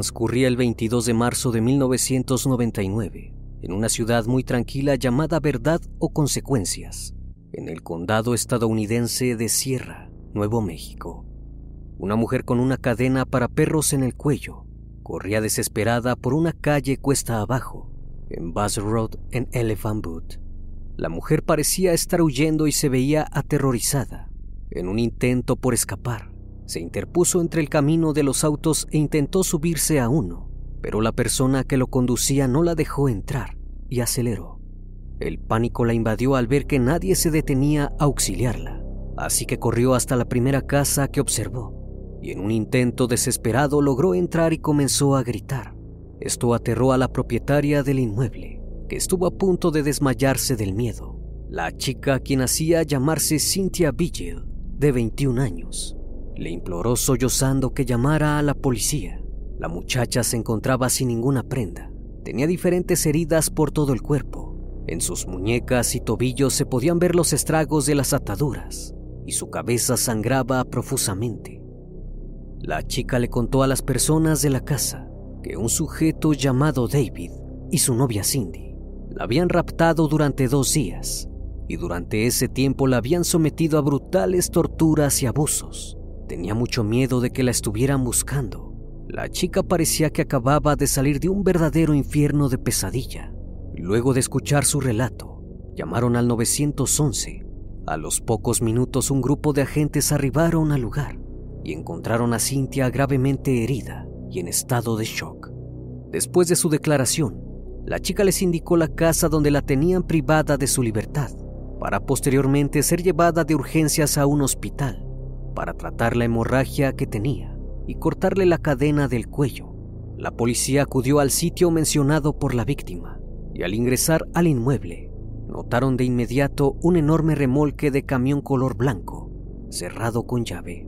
Transcurría el 22 de marzo de 1999 en una ciudad muy tranquila llamada Verdad o Consecuencias, en el condado estadounidense de Sierra, Nuevo México. Una mujer con una cadena para perros en el cuello corría desesperada por una calle cuesta abajo, en Bass Road en Elephant Boot. La mujer parecía estar huyendo y se veía aterrorizada, en un intento por escapar se interpuso entre el camino de los autos e intentó subirse a uno, pero la persona que lo conducía no la dejó entrar y aceleró. El pánico la invadió al ver que nadie se detenía a auxiliarla, así que corrió hasta la primera casa que observó y en un intento desesperado logró entrar y comenzó a gritar. Esto aterró a la propietaria del inmueble, que estuvo a punto de desmayarse del miedo. La chica, quien hacía llamarse Cynthia Vigil, de 21 años, le imploró sollozando que llamara a la policía. La muchacha se encontraba sin ninguna prenda. Tenía diferentes heridas por todo el cuerpo. En sus muñecas y tobillos se podían ver los estragos de las ataduras y su cabeza sangraba profusamente. La chica le contó a las personas de la casa que un sujeto llamado David y su novia Cindy la habían raptado durante dos días y durante ese tiempo la habían sometido a brutales torturas y abusos. Tenía mucho miedo de que la estuvieran buscando. La chica parecía que acababa de salir de un verdadero infierno de pesadilla. Luego de escuchar su relato, llamaron al 911. A los pocos minutos un grupo de agentes arribaron al lugar y encontraron a Cynthia gravemente herida y en estado de shock. Después de su declaración, la chica les indicó la casa donde la tenían privada de su libertad, para posteriormente ser llevada de urgencias a un hospital para tratar la hemorragia que tenía y cortarle la cadena del cuello. La policía acudió al sitio mencionado por la víctima y al ingresar al inmueble notaron de inmediato un enorme remolque de camión color blanco, cerrado con llave,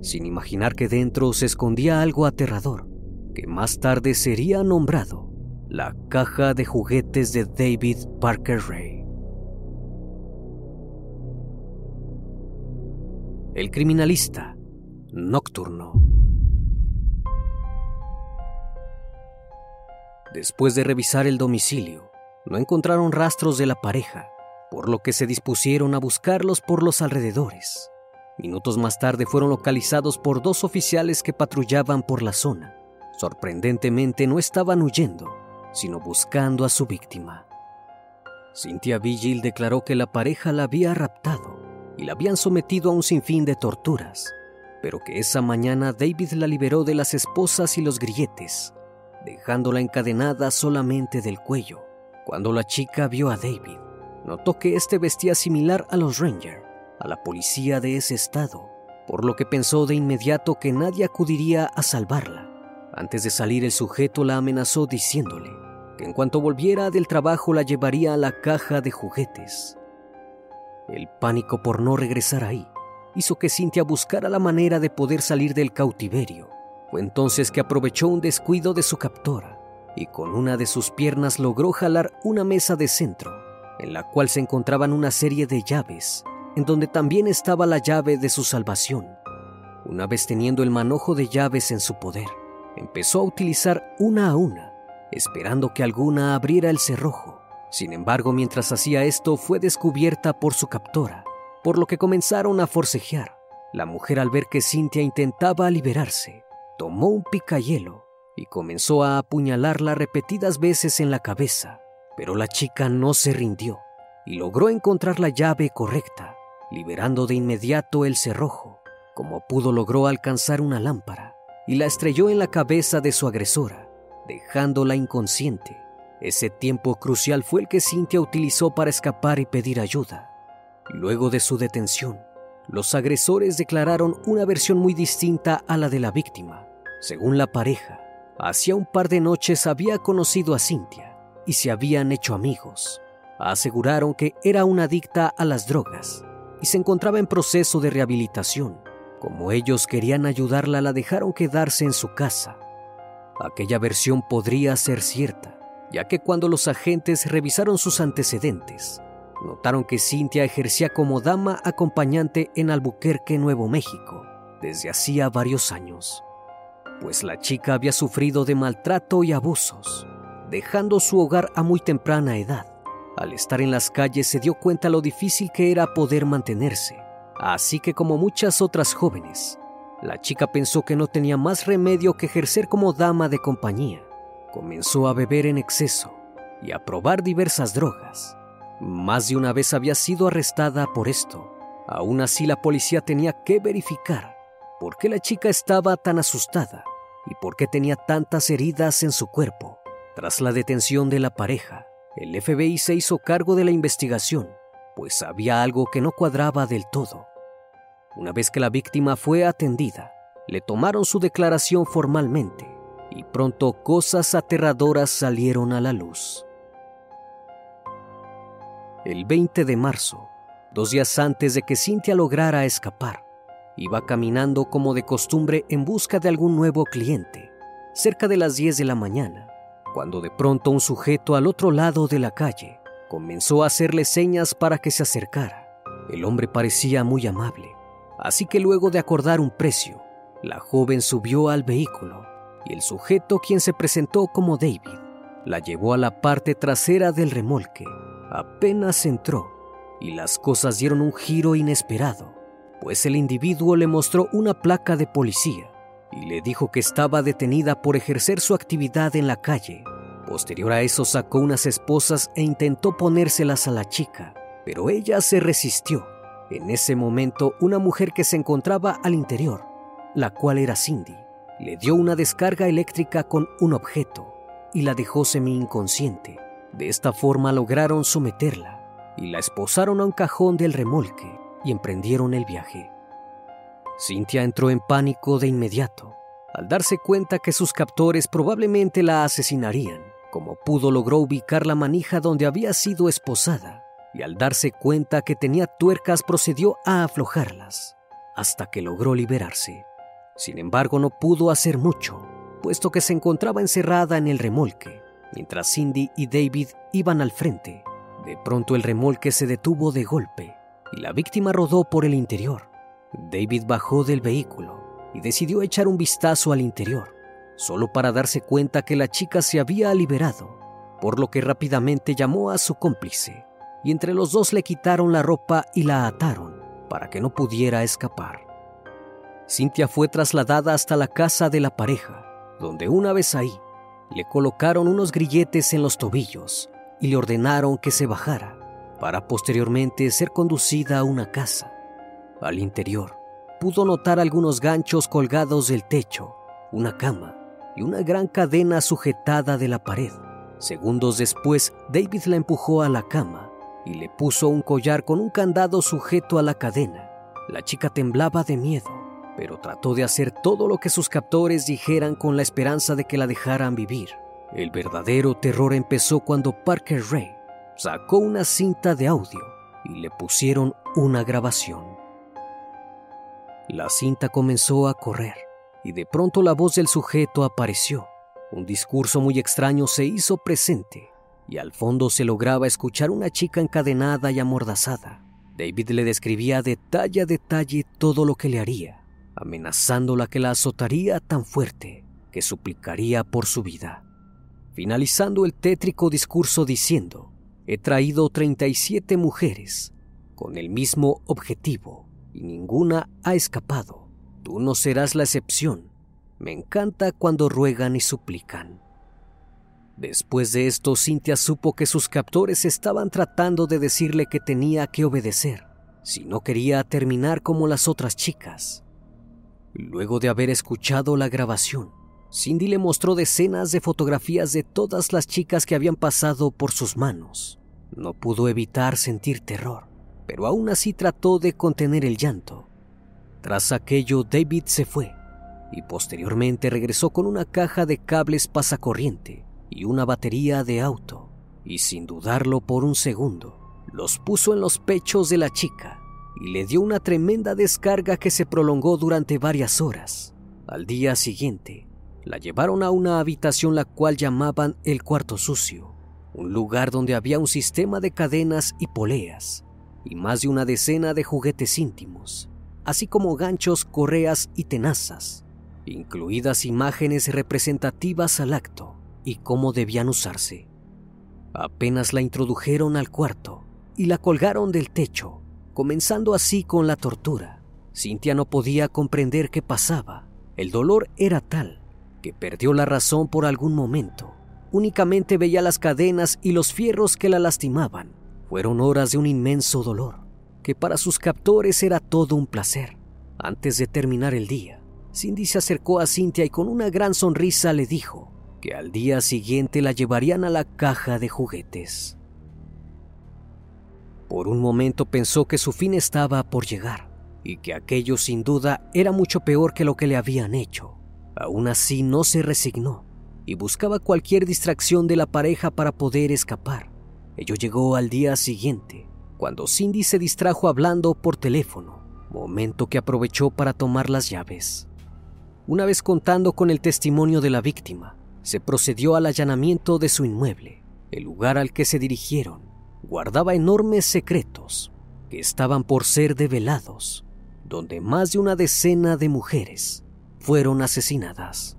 sin imaginar que dentro se escondía algo aterrador, que más tarde sería nombrado la caja de juguetes de David Parker Ray. El criminalista nocturno. Después de revisar el domicilio, no encontraron rastros de la pareja, por lo que se dispusieron a buscarlos por los alrededores. Minutos más tarde fueron localizados por dos oficiales que patrullaban por la zona. Sorprendentemente no estaban huyendo, sino buscando a su víctima. Cynthia Vigil declaró que la pareja la había raptado y la habían sometido a un sinfín de torturas, pero que esa mañana David la liberó de las esposas y los grilletes, dejándola encadenada solamente del cuello. Cuando la chica vio a David, notó que éste vestía similar a los Rangers, a la policía de ese estado, por lo que pensó de inmediato que nadie acudiría a salvarla. Antes de salir el sujeto la amenazó diciéndole que en cuanto volviera del trabajo la llevaría a la caja de juguetes. El pánico por no regresar ahí hizo que Cintia buscara la manera de poder salir del cautiverio. Fue entonces que aprovechó un descuido de su captora y con una de sus piernas logró jalar una mesa de centro, en la cual se encontraban una serie de llaves, en donde también estaba la llave de su salvación. Una vez teniendo el manojo de llaves en su poder, empezó a utilizar una a una, esperando que alguna abriera el cerrojo. Sin embargo, mientras hacía esto, fue descubierta por su captora, por lo que comenzaron a forcejear. La mujer al ver que Cintia intentaba liberarse, tomó un picayelo y comenzó a apuñalarla repetidas veces en la cabeza, pero la chica no se rindió y logró encontrar la llave correcta, liberando de inmediato el cerrojo. Como pudo logró alcanzar una lámpara y la estrelló en la cabeza de su agresora, dejándola inconsciente. Ese tiempo crucial fue el que Cintia utilizó para escapar y pedir ayuda. Luego de su detención, los agresores declararon una versión muy distinta a la de la víctima. Según la pareja, hacía un par de noches había conocido a Cintia y se habían hecho amigos. Aseguraron que era una adicta a las drogas y se encontraba en proceso de rehabilitación. Como ellos querían ayudarla, la dejaron quedarse en su casa. Aquella versión podría ser cierta, ya que cuando los agentes revisaron sus antecedentes, notaron que Cintia ejercía como dama acompañante en Albuquerque, Nuevo México, desde hacía varios años, pues la chica había sufrido de maltrato y abusos, dejando su hogar a muy temprana edad. Al estar en las calles se dio cuenta lo difícil que era poder mantenerse, así que como muchas otras jóvenes, la chica pensó que no tenía más remedio que ejercer como dama de compañía. Comenzó a beber en exceso y a probar diversas drogas más de una vez había sido arrestada por esto. Aún así la policía tenía que verificar por qué la chica estaba tan asustada y por qué tenía tantas heridas en su cuerpo. Tras la detención de la pareja, el FBI se hizo cargo de la investigación, pues había algo que no cuadraba del todo. Una vez que la víctima fue atendida, le tomaron su declaración formalmente y pronto cosas aterradoras salieron a la luz. El 20 de marzo, dos días antes de que Cintia lograra escapar, iba caminando como de costumbre en busca de algún nuevo cliente, cerca de las 10 de la mañana, cuando de pronto un sujeto al otro lado de la calle comenzó a hacerle señas para que se acercara. El hombre parecía muy amable, así que luego de acordar un precio, la joven subió al vehículo y el sujeto, quien se presentó como David, la llevó a la parte trasera del remolque apenas entró y las cosas dieron un giro inesperado, pues el individuo le mostró una placa de policía y le dijo que estaba detenida por ejercer su actividad en la calle. Posterior a eso sacó unas esposas e intentó ponérselas a la chica, pero ella se resistió. En ese momento, una mujer que se encontraba al interior, la cual era Cindy, le dio una descarga eléctrica con un objeto y la dejó semi inconsciente. De esta forma lograron someterla y la esposaron a un cajón del remolque y emprendieron el viaje. Cynthia entró en pánico de inmediato al darse cuenta que sus captores probablemente la asesinarían. Como pudo logró ubicar la manija donde había sido esposada y al darse cuenta que tenía tuercas procedió a aflojarlas hasta que logró liberarse. Sin embargo no pudo hacer mucho, puesto que se encontraba encerrada en el remolque Mientras Cindy y David iban al frente, de pronto el remolque se detuvo de golpe y la víctima rodó por el interior. David bajó del vehículo y decidió echar un vistazo al interior, solo para darse cuenta que la chica se había liberado, por lo que rápidamente llamó a su cómplice y entre los dos le quitaron la ropa y la ataron para que no pudiera escapar. Cynthia fue trasladada hasta la casa de la pareja, donde una vez ahí le colocaron unos grilletes en los tobillos y le ordenaron que se bajara para posteriormente ser conducida a una casa. Al interior pudo notar algunos ganchos colgados del techo, una cama y una gran cadena sujetada de la pared. Segundos después, David la empujó a la cama y le puso un collar con un candado sujeto a la cadena. La chica temblaba de miedo pero trató de hacer todo lo que sus captores dijeran con la esperanza de que la dejaran vivir. El verdadero terror empezó cuando Parker Ray sacó una cinta de audio y le pusieron una grabación. La cinta comenzó a correr y de pronto la voz del sujeto apareció. Un discurso muy extraño se hizo presente y al fondo se lograba escuchar una chica encadenada y amordazada. David le describía detalle a detalle todo lo que le haría, amenazándola que la azotaría tan fuerte que suplicaría por su vida. Finalizando el tétrico discurso diciendo, he traído 37 mujeres con el mismo objetivo y ninguna ha escapado. Tú no serás la excepción. Me encanta cuando ruegan y suplican. Después de esto, Cynthia supo que sus captores estaban tratando de decirle que tenía que obedecer, si no quería terminar como las otras chicas. Luego de haber escuchado la grabación, Cindy le mostró decenas de fotografías de todas las chicas que habían pasado por sus manos. No pudo evitar sentir terror, pero aún así trató de contener el llanto. Tras aquello, David se fue y posteriormente regresó con una caja de cables pasacorriente y una batería de auto, y sin dudarlo por un segundo, los puso en los pechos de la chica y le dio una tremenda descarga que se prolongó durante varias horas. Al día siguiente, la llevaron a una habitación la cual llamaban el cuarto sucio, un lugar donde había un sistema de cadenas y poleas, y más de una decena de juguetes íntimos, así como ganchos, correas y tenazas, incluidas imágenes representativas al acto y cómo debían usarse. Apenas la introdujeron al cuarto y la colgaron del techo, comenzando así con la tortura. Cintia no podía comprender qué pasaba. El dolor era tal que perdió la razón por algún momento. Únicamente veía las cadenas y los fierros que la lastimaban. Fueron horas de un inmenso dolor, que para sus captores era todo un placer. Antes de terminar el día, Cindy se acercó a Cintia y con una gran sonrisa le dijo, que al día siguiente la llevarían a la caja de juguetes. Por un momento pensó que su fin estaba por llegar y que aquello sin duda era mucho peor que lo que le habían hecho. Aún así no se resignó y buscaba cualquier distracción de la pareja para poder escapar. Ello llegó al día siguiente, cuando Cindy se distrajo hablando por teléfono, momento que aprovechó para tomar las llaves. Una vez contando con el testimonio de la víctima, se procedió al allanamiento de su inmueble. El lugar al que se dirigieron guardaba enormes secretos que estaban por ser develados, donde más de una decena de mujeres fueron asesinadas.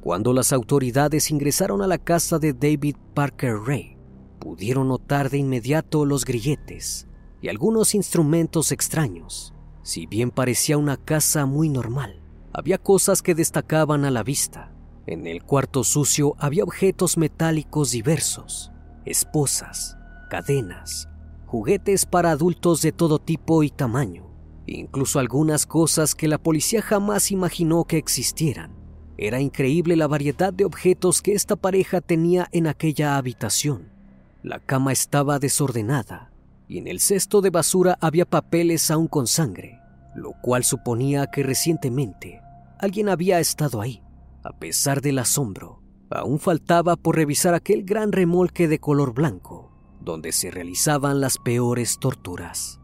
Cuando las autoridades ingresaron a la casa de David Parker Ray, pudieron notar de inmediato los grilletes y algunos instrumentos extraños. Si bien parecía una casa muy normal, había cosas que destacaban a la vista. En el cuarto sucio había objetos metálicos diversos, esposas, cadenas, juguetes para adultos de todo tipo y tamaño, incluso algunas cosas que la policía jamás imaginó que existieran. Era increíble la variedad de objetos que esta pareja tenía en aquella habitación. La cama estaba desordenada y en el cesto de basura había papeles aún con sangre, lo cual suponía que recientemente alguien había estado ahí. A pesar del asombro, aún faltaba por revisar aquel gran remolque de color blanco, donde se realizaban las peores torturas.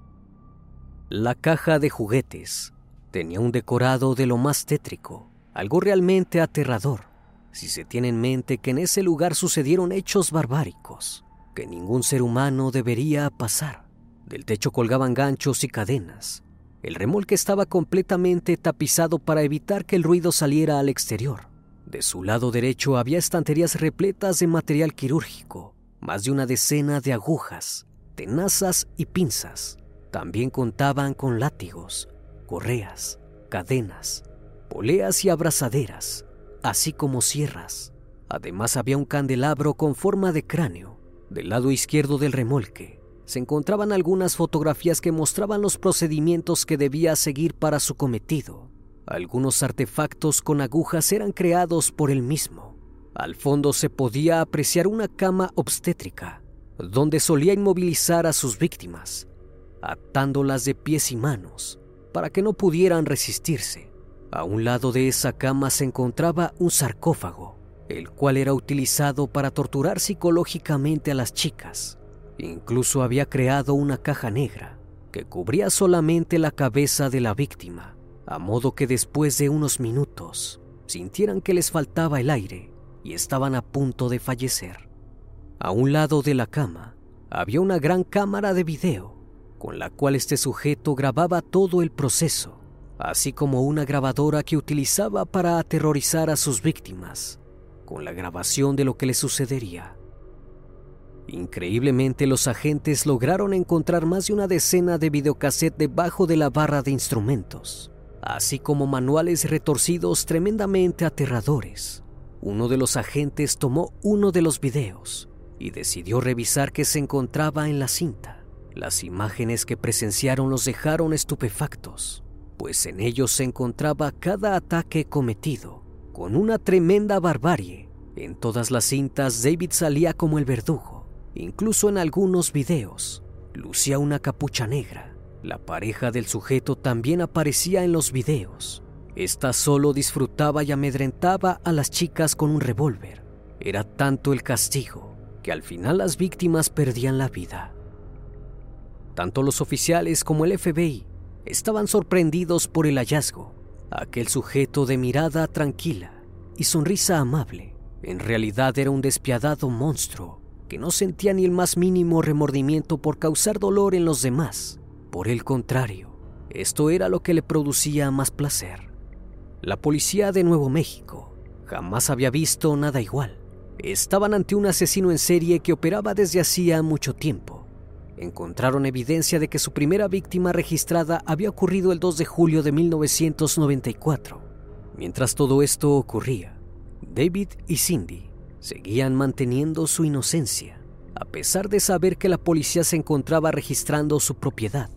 La caja de juguetes tenía un decorado de lo más tétrico, algo realmente aterrador, si se tiene en mente que en ese lugar sucedieron hechos barbáricos que ningún ser humano debería pasar. Del techo colgaban ganchos y cadenas. El remolque estaba completamente tapizado para evitar que el ruido saliera al exterior. De su lado derecho había estanterías repletas de material quirúrgico, más de una decena de agujas, tenazas y pinzas. También contaban con látigos, correas, cadenas, poleas y abrazaderas, así como sierras. Además había un candelabro con forma de cráneo. Del lado izquierdo del remolque se encontraban algunas fotografías que mostraban los procedimientos que debía seguir para su cometido. Algunos artefactos con agujas eran creados por él mismo. Al fondo se podía apreciar una cama obstétrica, donde solía inmovilizar a sus víctimas, atándolas de pies y manos para que no pudieran resistirse. A un lado de esa cama se encontraba un sarcófago, el cual era utilizado para torturar psicológicamente a las chicas. Incluso había creado una caja negra que cubría solamente la cabeza de la víctima, a modo que después de unos minutos sintieran que les faltaba el aire y estaban a punto de fallecer. A un lado de la cama había una gran cámara de video con la cual este sujeto grababa todo el proceso, así como una grabadora que utilizaba para aterrorizar a sus víctimas, con la grabación de lo que le sucedería. Increíblemente los agentes lograron encontrar más de una decena de videocassette debajo de la barra de instrumentos, así como manuales retorcidos tremendamente aterradores. Uno de los agentes tomó uno de los videos y decidió revisar qué se encontraba en la cinta. Las imágenes que presenciaron los dejaron estupefactos, pues en ellos se encontraba cada ataque cometido con una tremenda barbarie. En todas las cintas David salía como el verdugo Incluso en algunos videos, lucía una capucha negra. La pareja del sujeto también aparecía en los videos. Esta solo disfrutaba y amedrentaba a las chicas con un revólver. Era tanto el castigo que al final las víctimas perdían la vida. Tanto los oficiales como el FBI estaban sorprendidos por el hallazgo. Aquel sujeto de mirada tranquila y sonrisa amable en realidad era un despiadado monstruo que no sentía ni el más mínimo remordimiento por causar dolor en los demás. Por el contrario, esto era lo que le producía más placer. La policía de Nuevo México jamás había visto nada igual. Estaban ante un asesino en serie que operaba desde hacía mucho tiempo. Encontraron evidencia de que su primera víctima registrada había ocurrido el 2 de julio de 1994. Mientras todo esto ocurría, David y Cindy seguían manteniendo su inocencia, a pesar de saber que la policía se encontraba registrando su propiedad.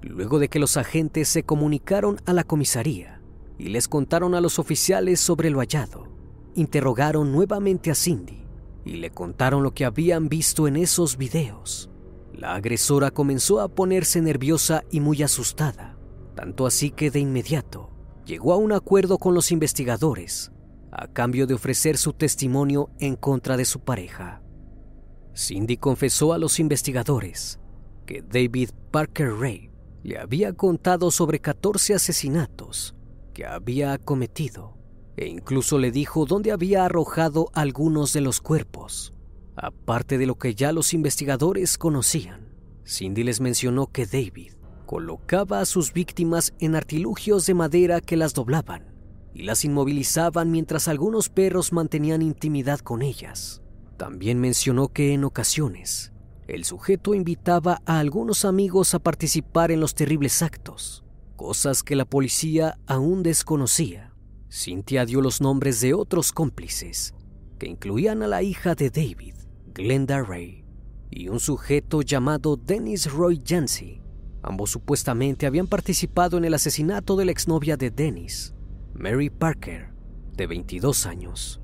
Luego de que los agentes se comunicaron a la comisaría y les contaron a los oficiales sobre lo hallado, interrogaron nuevamente a Cindy y le contaron lo que habían visto en esos videos. La agresora comenzó a ponerse nerviosa y muy asustada, tanto así que de inmediato llegó a un acuerdo con los investigadores a cambio de ofrecer su testimonio en contra de su pareja. Cindy confesó a los investigadores que David Parker Ray le había contado sobre 14 asesinatos que había cometido e incluso le dijo dónde había arrojado algunos de los cuerpos. Aparte de lo que ya los investigadores conocían, Cindy les mencionó que David colocaba a sus víctimas en artilugios de madera que las doblaban y las inmovilizaban mientras algunos perros mantenían intimidad con ellas. También mencionó que en ocasiones el sujeto invitaba a algunos amigos a participar en los terribles actos, cosas que la policía aún desconocía. Cynthia dio los nombres de otros cómplices, que incluían a la hija de David, Glenda Ray, y un sujeto llamado Dennis Roy Yancey. Ambos supuestamente habían participado en el asesinato de la exnovia de Dennis, Mary Parker, de 22 años.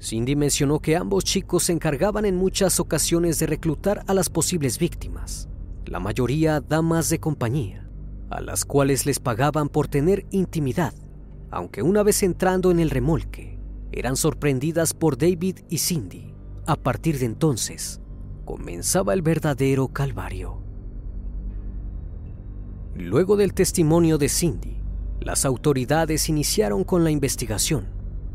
Cindy mencionó que ambos chicos se encargaban en muchas ocasiones de reclutar a las posibles víctimas, la mayoría damas de compañía, a las cuales les pagaban por tener intimidad, aunque una vez entrando en el remolque, eran sorprendidas por David y Cindy. A partir de entonces, comenzaba el verdadero calvario. Luego del testimonio de Cindy, las autoridades iniciaron con la investigación.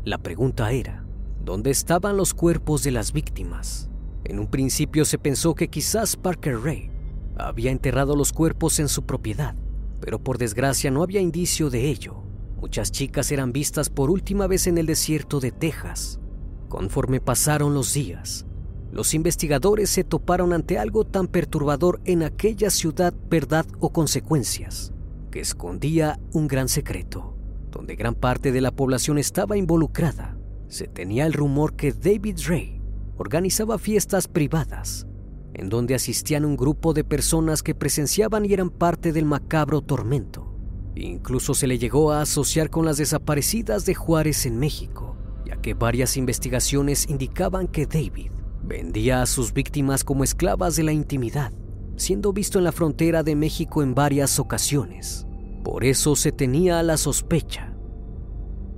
La pregunta era, ¿dónde estaban los cuerpos de las víctimas? En un principio se pensó que quizás Parker Ray había enterrado los cuerpos en su propiedad, pero por desgracia no había indicio de ello. Muchas chicas eran vistas por última vez en el desierto de Texas. Conforme pasaron los días, los investigadores se toparon ante algo tan perturbador en aquella ciudad, verdad o consecuencias que escondía un gran secreto, donde gran parte de la población estaba involucrada. Se tenía el rumor que David Ray organizaba fiestas privadas, en donde asistían un grupo de personas que presenciaban y eran parte del macabro tormento. Incluso se le llegó a asociar con las desaparecidas de Juárez en México, ya que varias investigaciones indicaban que David vendía a sus víctimas como esclavas de la intimidad siendo visto en la frontera de México en varias ocasiones. Por eso se tenía la sospecha.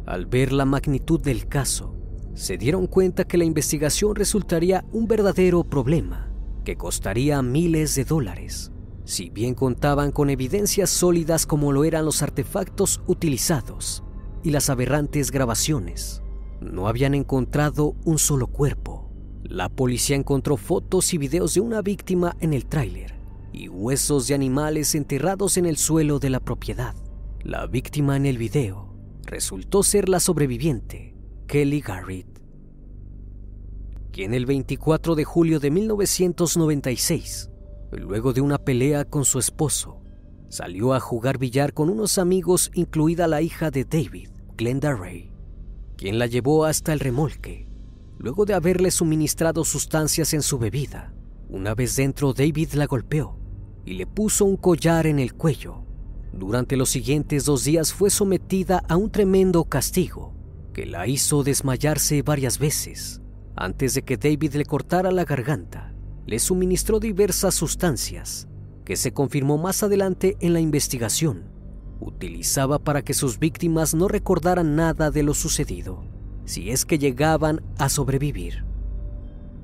Al ver la magnitud del caso, se dieron cuenta que la investigación resultaría un verdadero problema, que costaría miles de dólares, si bien contaban con evidencias sólidas como lo eran los artefactos utilizados y las aberrantes grabaciones. No habían encontrado un solo cuerpo. La policía encontró fotos y videos de una víctima en el tráiler y huesos de animales enterrados en el suelo de la propiedad. La víctima en el video resultó ser la sobreviviente, Kelly Garrett, quien el 24 de julio de 1996, luego de una pelea con su esposo, salió a jugar billar con unos amigos, incluida la hija de David, Glenda Ray, quien la llevó hasta el remolque, luego de haberle suministrado sustancias en su bebida. Una vez dentro, David la golpeó y le puso un collar en el cuello. Durante los siguientes dos días fue sometida a un tremendo castigo que la hizo desmayarse varias veces. Antes de que David le cortara la garganta, le suministró diversas sustancias que se confirmó más adelante en la investigación. Utilizaba para que sus víctimas no recordaran nada de lo sucedido, si es que llegaban a sobrevivir.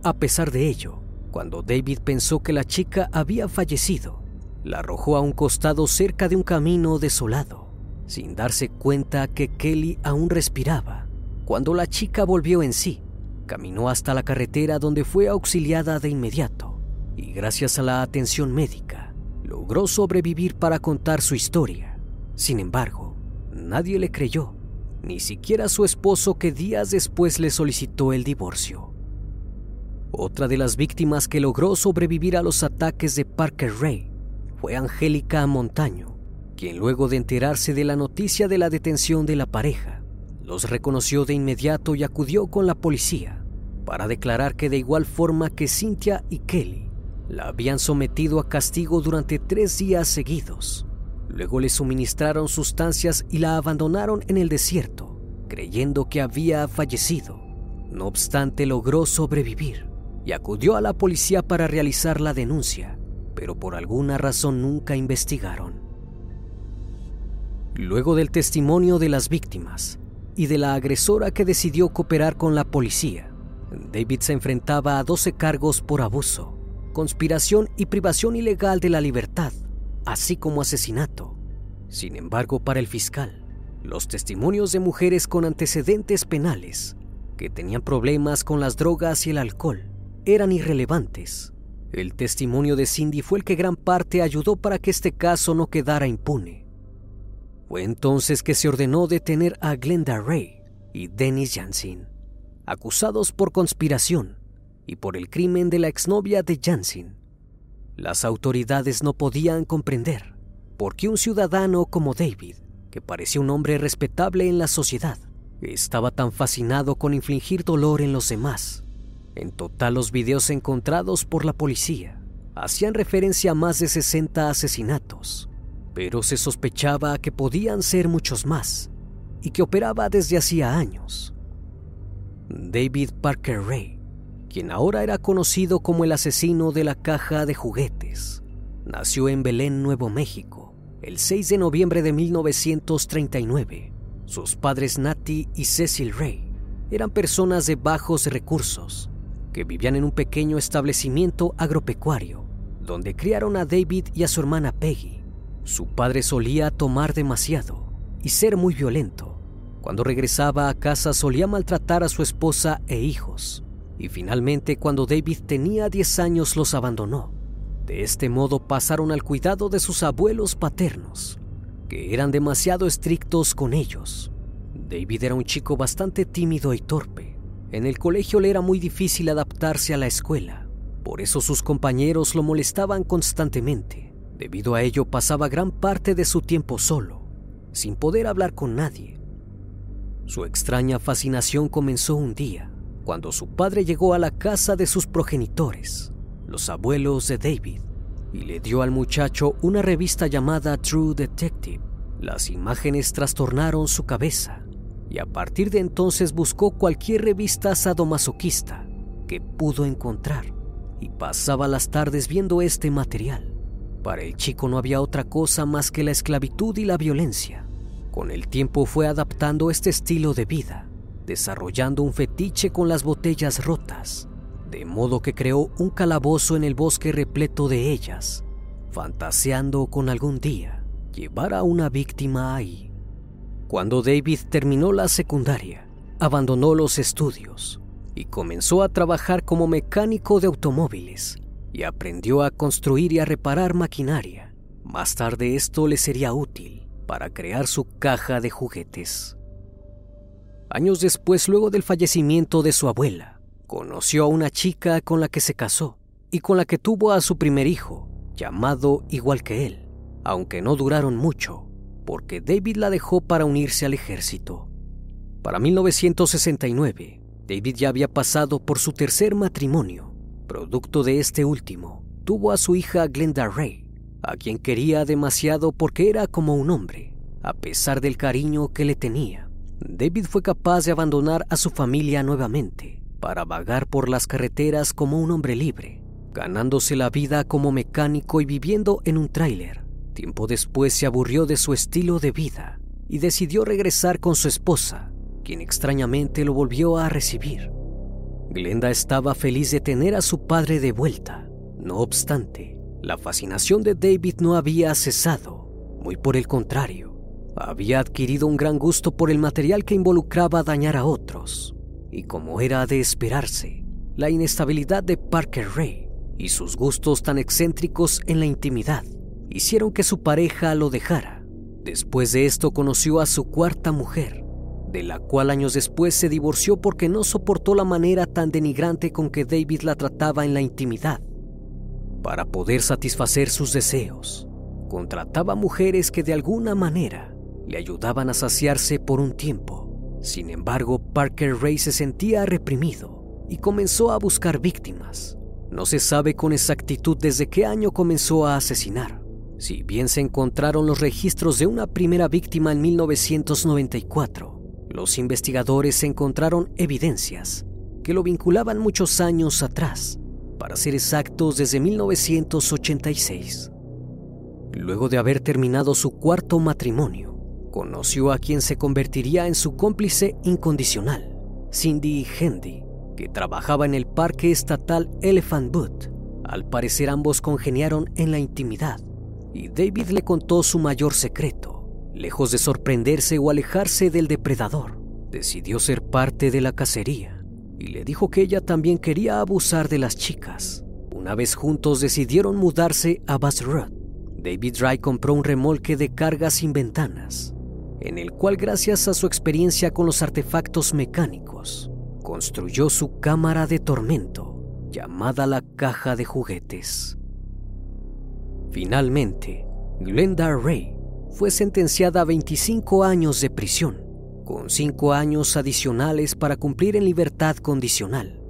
A pesar de ello, cuando David pensó que la chica había fallecido, la arrojó a un costado cerca de un camino desolado, sin darse cuenta que Kelly aún respiraba. Cuando la chica volvió en sí, caminó hasta la carretera donde fue auxiliada de inmediato y gracias a la atención médica logró sobrevivir para contar su historia. Sin embargo, nadie le creyó, ni siquiera su esposo que días después le solicitó el divorcio. Otra de las víctimas que logró sobrevivir a los ataques de Parker Ray fue Angélica Montaño, quien luego de enterarse de la noticia de la detención de la pareja, los reconoció de inmediato y acudió con la policía para declarar que de igual forma que Cynthia y Kelly la habían sometido a castigo durante tres días seguidos. Luego le suministraron sustancias y la abandonaron en el desierto, creyendo que había fallecido. No obstante, logró sobrevivir y acudió a la policía para realizar la denuncia, pero por alguna razón nunca investigaron. Luego del testimonio de las víctimas y de la agresora que decidió cooperar con la policía, David se enfrentaba a 12 cargos por abuso, conspiración y privación ilegal de la libertad, así como asesinato. Sin embargo, para el fiscal, los testimonios de mujeres con antecedentes penales que tenían problemas con las drogas y el alcohol eran irrelevantes. El testimonio de Cindy fue el que gran parte ayudó para que este caso no quedara impune. Fue entonces que se ordenó detener a Glenda Ray y Dennis Jansen, acusados por conspiración y por el crimen de la exnovia de Jansen. Las autoridades no podían comprender por qué un ciudadano como David, que parecía un hombre respetable en la sociedad, estaba tan fascinado con infligir dolor en los demás en total, los videos encontrados por la policía hacían referencia a más de 60 asesinatos, pero se sospechaba que podían ser muchos más y que operaba desde hacía años. David Parker Ray, quien ahora era conocido como el asesino de la caja de juguetes, nació en Belén, Nuevo México, el 6 de noviembre de 1939. Sus padres Natty y Cecil Ray eran personas de bajos recursos que vivían en un pequeño establecimiento agropecuario, donde criaron a David y a su hermana Peggy. Su padre solía tomar demasiado y ser muy violento. Cuando regresaba a casa solía maltratar a su esposa e hijos. Y finalmente cuando David tenía 10 años los abandonó. De este modo pasaron al cuidado de sus abuelos paternos, que eran demasiado estrictos con ellos. David era un chico bastante tímido y torpe en el colegio le era muy difícil adaptarse a la escuela, por eso sus compañeros lo molestaban constantemente. Debido a ello pasaba gran parte de su tiempo solo, sin poder hablar con nadie. Su extraña fascinación comenzó un día, cuando su padre llegó a la casa de sus progenitores, los abuelos de David, y le dio al muchacho una revista llamada True Detective. Las imágenes trastornaron su cabeza y a partir de entonces buscó cualquier revista sadomasoquista que pudo encontrar y pasaba las tardes viendo este material. Para el chico no había otra cosa más que la esclavitud y la violencia. Con el tiempo fue adaptando este estilo de vida, desarrollando un fetiche con las botellas rotas, de modo que creó un calabozo en el bosque repleto de ellas, fantaseando con algún día llevar a una víctima ahí. Cuando David terminó la secundaria, abandonó los estudios y comenzó a trabajar como mecánico de automóviles y aprendió a construir y a reparar maquinaria. Más tarde esto le sería útil para crear su caja de juguetes. Años después, luego del fallecimiento de su abuela, conoció a una chica con la que se casó y con la que tuvo a su primer hijo, llamado igual que él, aunque no duraron mucho, porque David la dejó para unirse al ejército. Para 1969, David ya había pasado por su tercer matrimonio. Producto de este último, tuvo a su hija Glenda Ray, a quien quería demasiado porque era como un hombre, a pesar del cariño que le tenía. David fue capaz de abandonar a su familia nuevamente para vagar por las carreteras como un hombre libre, ganándose la vida como mecánico y viviendo en un tráiler. Tiempo después se aburrió de su estilo de vida y decidió regresar con su esposa, quien extrañamente lo volvió a recibir. Glenda estaba feliz de tener a su padre de vuelta. No obstante, la fascinación de David no había cesado, muy por el contrario, había adquirido un gran gusto por el material que involucraba dañar a otros, y como era de esperarse, la inestabilidad de Parker Ray y sus gustos tan excéntricos en la intimidad hicieron que su pareja lo dejara. Después de esto conoció a su cuarta mujer, de la cual años después se divorció porque no soportó la manera tan denigrante con que David la trataba en la intimidad. Para poder satisfacer sus deseos, contrataba mujeres que de alguna manera le ayudaban a saciarse por un tiempo. Sin embargo, Parker Ray se sentía reprimido y comenzó a buscar víctimas. No se sabe con exactitud desde qué año comenzó a asesinar. Si bien se encontraron los registros de una primera víctima en 1994, los investigadores encontraron evidencias que lo vinculaban muchos años atrás, para ser exactos desde 1986. Luego de haber terminado su cuarto matrimonio, conoció a quien se convertiría en su cómplice incondicional, Cindy Hendy, que trabajaba en el parque estatal Elephant Butte. Al parecer ambos congeniaron en la intimidad y David le contó su mayor secreto. Lejos de sorprenderse o alejarse del depredador, decidió ser parte de la cacería y le dijo que ella también quería abusar de las chicas. Una vez juntos decidieron mudarse a Bass Road. David Dry compró un remolque de carga sin ventanas en el cual gracias a su experiencia con los artefactos mecánicos, construyó su cámara de tormento llamada la caja de juguetes. Finalmente, Glenda Ray fue sentenciada a 25 años de prisión, con 5 años adicionales para cumplir en libertad condicional,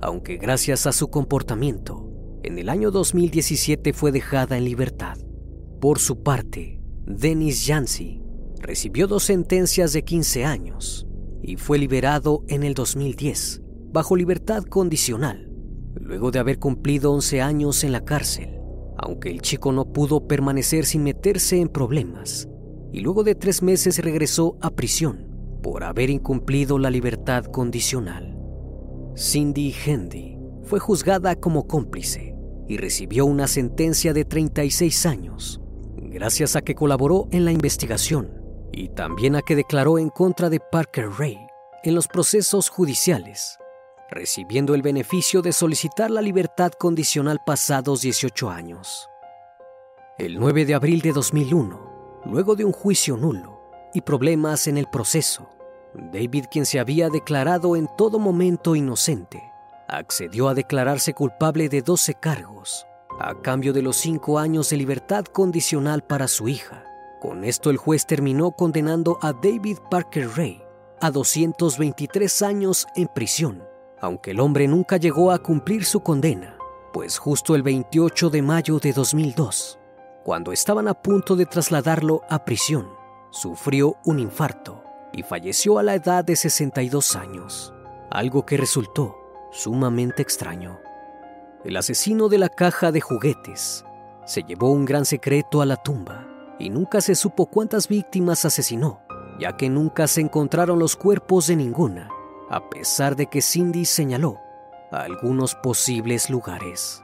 aunque gracias a su comportamiento, en el año 2017 fue dejada en libertad. Por su parte, Dennis Yancey recibió dos sentencias de 15 años y fue liberado en el 2010 bajo libertad condicional, luego de haber cumplido 11 años en la cárcel, aunque el chico no pudo permanecer sin meterse en problemas, y luego de tres meses regresó a prisión por haber incumplido la libertad condicional. Cindy Hendy fue juzgada como cómplice y recibió una sentencia de 36 años, gracias a que colaboró en la investigación y también a que declaró en contra de Parker Ray en los procesos judiciales, recibiendo el beneficio de solicitar la libertad condicional pasados 18 años. El 9 de abril de 2001, luego de un juicio nulo y problemas en el proceso, David, quien se había declarado en todo momento inocente, accedió a declararse culpable de 12 cargos, a cambio de los 5 años de libertad condicional para su hija. Con esto el juez terminó condenando a David Parker Ray a 223 años en prisión, aunque el hombre nunca llegó a cumplir su condena, pues justo el 28 de mayo de 2002, cuando estaban a punto de trasladarlo a prisión, sufrió un infarto y falleció a la edad de 62 años, algo que resultó sumamente extraño. El asesino de la caja de juguetes se llevó un gran secreto a la tumba y nunca se supo cuántas víctimas asesinó, ya que nunca se encontraron los cuerpos de ninguna, a pesar de que Cindy señaló a algunos posibles lugares.